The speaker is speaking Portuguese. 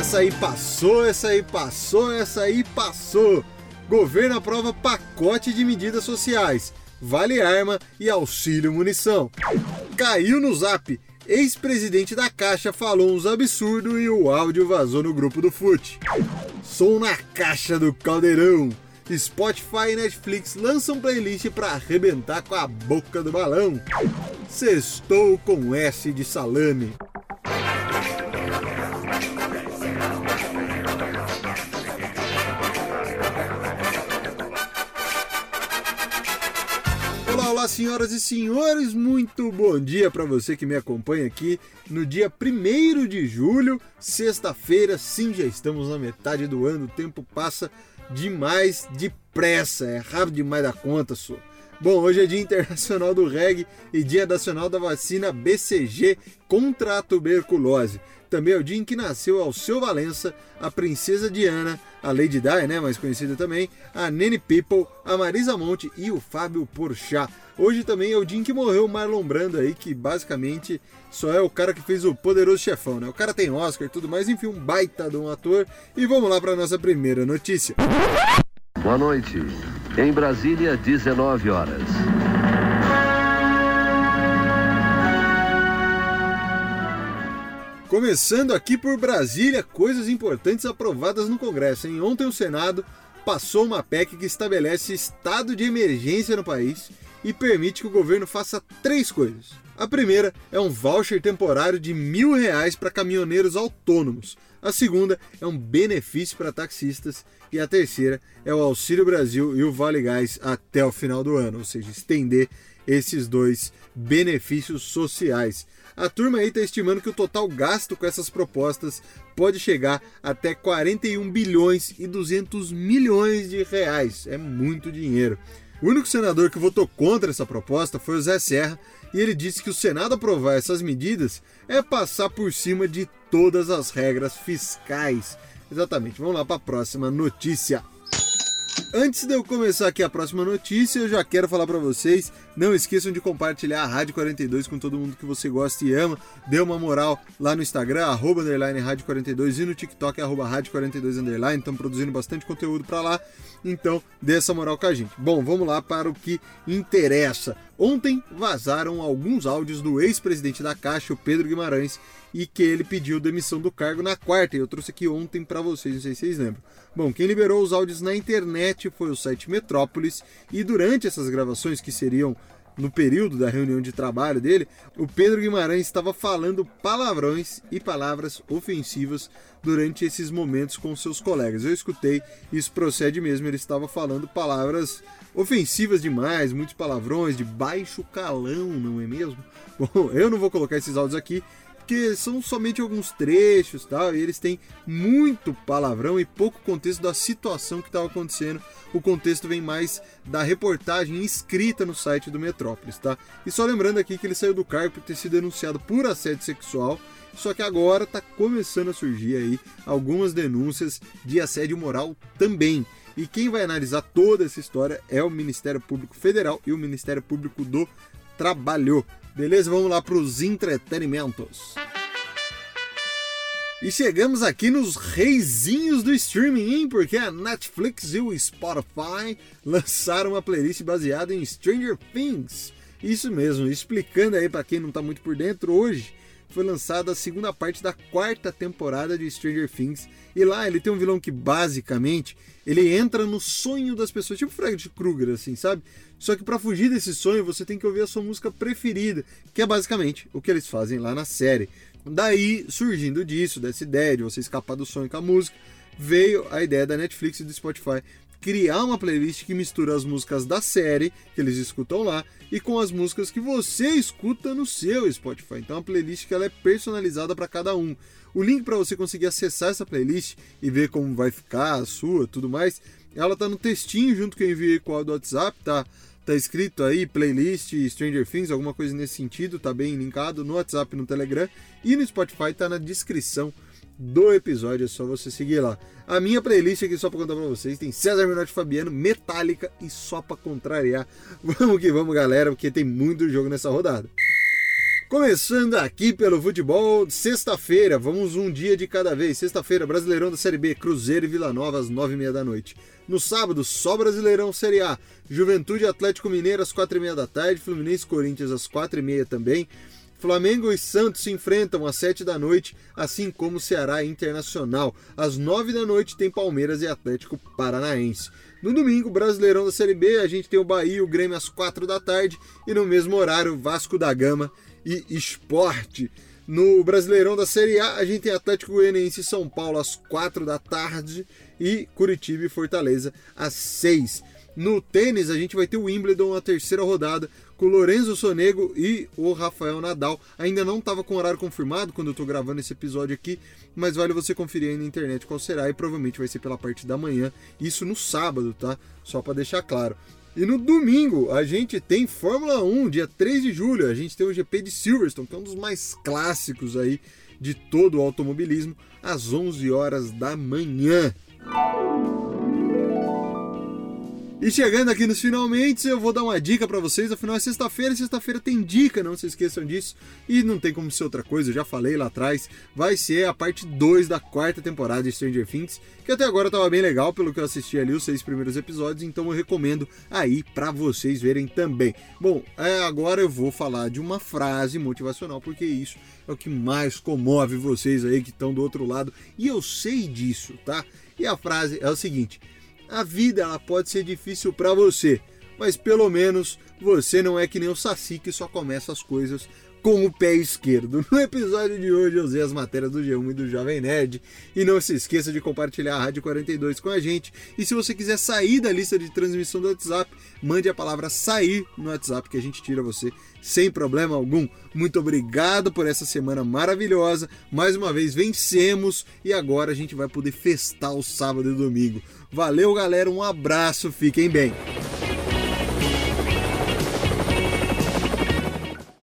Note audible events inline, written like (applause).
Essa aí passou, essa aí passou, essa aí passou. Governo aprova pacote de medidas sociais, vale arma e auxílio munição. Caiu no zap. Ex-presidente da Caixa falou uns absurdos e o áudio vazou no grupo do FUT. Som na caixa do caldeirão. Spotify e Netflix lançam playlist para arrebentar com a boca do balão. Sextou com S de salame. Olá, senhoras e senhores, muito bom dia para você que me acompanha aqui no dia 1 de julho, sexta-feira. Sim, já estamos na metade do ano, o tempo passa demais depressa, é rápido demais da conta, só. Bom, hoje é Dia Internacional do Reggae e Dia Nacional da Vacina BCG contra a tuberculose. Também é o dia em que nasceu Alceu Valença, a Princesa Diana, a Lady Di, né, mais conhecida também, a Nene People, a Marisa Monte e o Fábio Porchat. Hoje também é o dia em que morreu o Marlon Brando aí, que basicamente só é o cara que fez o Poderoso Chefão, né? O cara tem Oscar e tudo mais, enfim, um baita de um ator. E vamos lá para nossa primeira notícia. Boa noite. Em Brasília, 19 horas. Começando aqui por Brasília, coisas importantes aprovadas no Congresso. Em ontem o Senado passou uma PEC que estabelece estado de emergência no país e permite que o governo faça três coisas. A primeira é um voucher temporário de mil reais para caminhoneiros autônomos. A segunda é um benefício para taxistas. E a terceira é o Auxílio Brasil e o Vale Gás até o final do ano, ou seja, estender esses dois benefícios sociais. A turma aí está estimando que o total gasto com essas propostas pode chegar até 41 bilhões e 200 milhões de reais. É muito dinheiro. O único senador que votou contra essa proposta foi o Zé Serra, e ele disse que o Senado aprovar essas medidas é passar por cima de todas as regras fiscais. Exatamente, vamos lá para a próxima notícia. Antes de eu começar aqui a próxima notícia, eu já quero falar para vocês, não esqueçam de compartilhar a Rádio 42 com todo mundo que você gosta e ama. Dê uma moral lá no Instagram, arroba Rádio 42 e no TikTok, arroba Rádio 42 underline. Estão produzindo bastante conteúdo para lá, então dê essa moral com a gente. Bom, vamos lá para o que interessa. Ontem vazaram alguns áudios do ex-presidente da Caixa, o Pedro Guimarães, e que ele pediu demissão do cargo na quarta. E eu trouxe aqui ontem para vocês, não sei se vocês lembram. Bom, quem liberou os áudios na internet foi o site Metrópolis e durante essas gravações que seriam no período da reunião de trabalho dele, o Pedro Guimarães estava falando palavrões e palavras ofensivas durante esses momentos com seus colegas. Eu escutei, isso procede mesmo, ele estava falando palavras ofensivas demais, muitos palavrões de baixo calão, não é mesmo? (laughs) Bom, eu não vou colocar esses áudios aqui, porque são somente alguns trechos tal, e eles têm muito palavrão e pouco contexto da situação que estava acontecendo. O contexto vem mais da reportagem escrita no site do Metrópolis, tá? E só lembrando aqui que ele saiu do cargo por ter sido denunciado por assédio sexual, só que agora está começando a surgir aí algumas denúncias de assédio moral também. E quem vai analisar toda essa história é o Ministério Público Federal e o Ministério Público do Trabalho. Beleza? Vamos lá para os entretenimentos. E chegamos aqui nos reizinhos do streaming, hein? Porque a Netflix e o Spotify lançaram uma playlist baseada em Stranger Things. Isso mesmo, explicando aí para quem não está muito por dentro, hoje foi lançada a segunda parte da quarta temporada de Stranger Things. E lá ele tem um vilão que basicamente ele entra no sonho das pessoas, tipo Fred Krueger, assim, sabe? Só que para fugir desse sonho você tem que ouvir a sua música preferida, que é basicamente o que eles fazem lá na série. Daí, surgindo disso, dessa ideia de você escapar do sonho com a música, veio a ideia da Netflix e do Spotify criar uma playlist que mistura as músicas da série que eles escutam lá e com as músicas que você escuta no seu Spotify. Então a playlist que ela é personalizada para cada um. O link para você conseguir acessar essa playlist e ver como vai ficar a sua, tudo mais, ela tá no textinho junto que eu enviei com o do WhatsApp, tá? Tá escrito aí playlist Stranger Things, alguma coisa nesse sentido, tá bem linkado no WhatsApp, no Telegram e no Spotify tá na descrição do episódio, é só você seguir lá. A minha playlist aqui, só pra contar pra vocês, tem César Menotti Fabiano, Metallica e só pra contrariar. (laughs) Vamos que vamos, galera, porque tem muito jogo nessa rodada. Começando aqui pelo futebol, sexta-feira, vamos um dia de cada vez. Sexta-feira, Brasileirão da Série B, Cruzeiro e Vila Nova às nove e meia da noite. No sábado, só Brasileirão Série A, Juventude Atlético Mineiro às quatro e meia da tarde, Fluminense Corinthians às quatro e meia também. Flamengo e Santos se enfrentam às 7 da noite, assim como Ceará Internacional. Às 9 da noite tem Palmeiras e Atlético Paranaense. No domingo, Brasileirão da Série B, a gente tem o Bahia e o Grêmio às 4 da tarde e no mesmo horário, Vasco da Gama e Esporte. No Brasileirão da Série A, a gente tem Atlético Goianiense e São Paulo às 4 da tarde e Curitiba e Fortaleza às 6. No tênis, a gente vai ter o Wimbledon na terceira rodada com o Lorenzo Sonego e o Rafael Nadal. Ainda não estava com horário confirmado quando eu estou gravando esse episódio aqui, mas vale você conferir aí na internet qual será e provavelmente vai ser pela parte da manhã. Isso no sábado, tá? Só para deixar claro. E no domingo a gente tem Fórmula 1, dia 3 de julho. A gente tem o GP de Silverstone, que é um dos mais clássicos aí de todo o automobilismo, às 11 horas da manhã. E chegando aqui nos finalmente, eu vou dar uma dica para vocês. Afinal, é sexta-feira, sexta-feira tem dica, não se esqueçam disso. E não tem como ser outra coisa, eu já falei lá atrás. Vai ser a parte 2 da quarta temporada de Stranger Things, que até agora tava bem legal, pelo que eu assisti ali, os seis primeiros episódios. Então eu recomendo aí para vocês verem também. Bom, é, agora eu vou falar de uma frase motivacional, porque isso é o que mais comove vocês aí que estão do outro lado. E eu sei disso, tá? E a frase é o seguinte a vida ela pode ser difícil para você, mas pelo menos você não é que nem o Saci que só começa as coisas com o pé esquerdo. No episódio de hoje eu usei as matérias do G1 e do Jovem Nerd. E não se esqueça de compartilhar a Rádio 42 com a gente. E se você quiser sair da lista de transmissão do WhatsApp, mande a palavra sair no WhatsApp que a gente tira você sem problema algum. Muito obrigado por essa semana maravilhosa. Mais uma vez vencemos e agora a gente vai poder festar o sábado e domingo. Valeu, galera. Um abraço. Fiquem bem.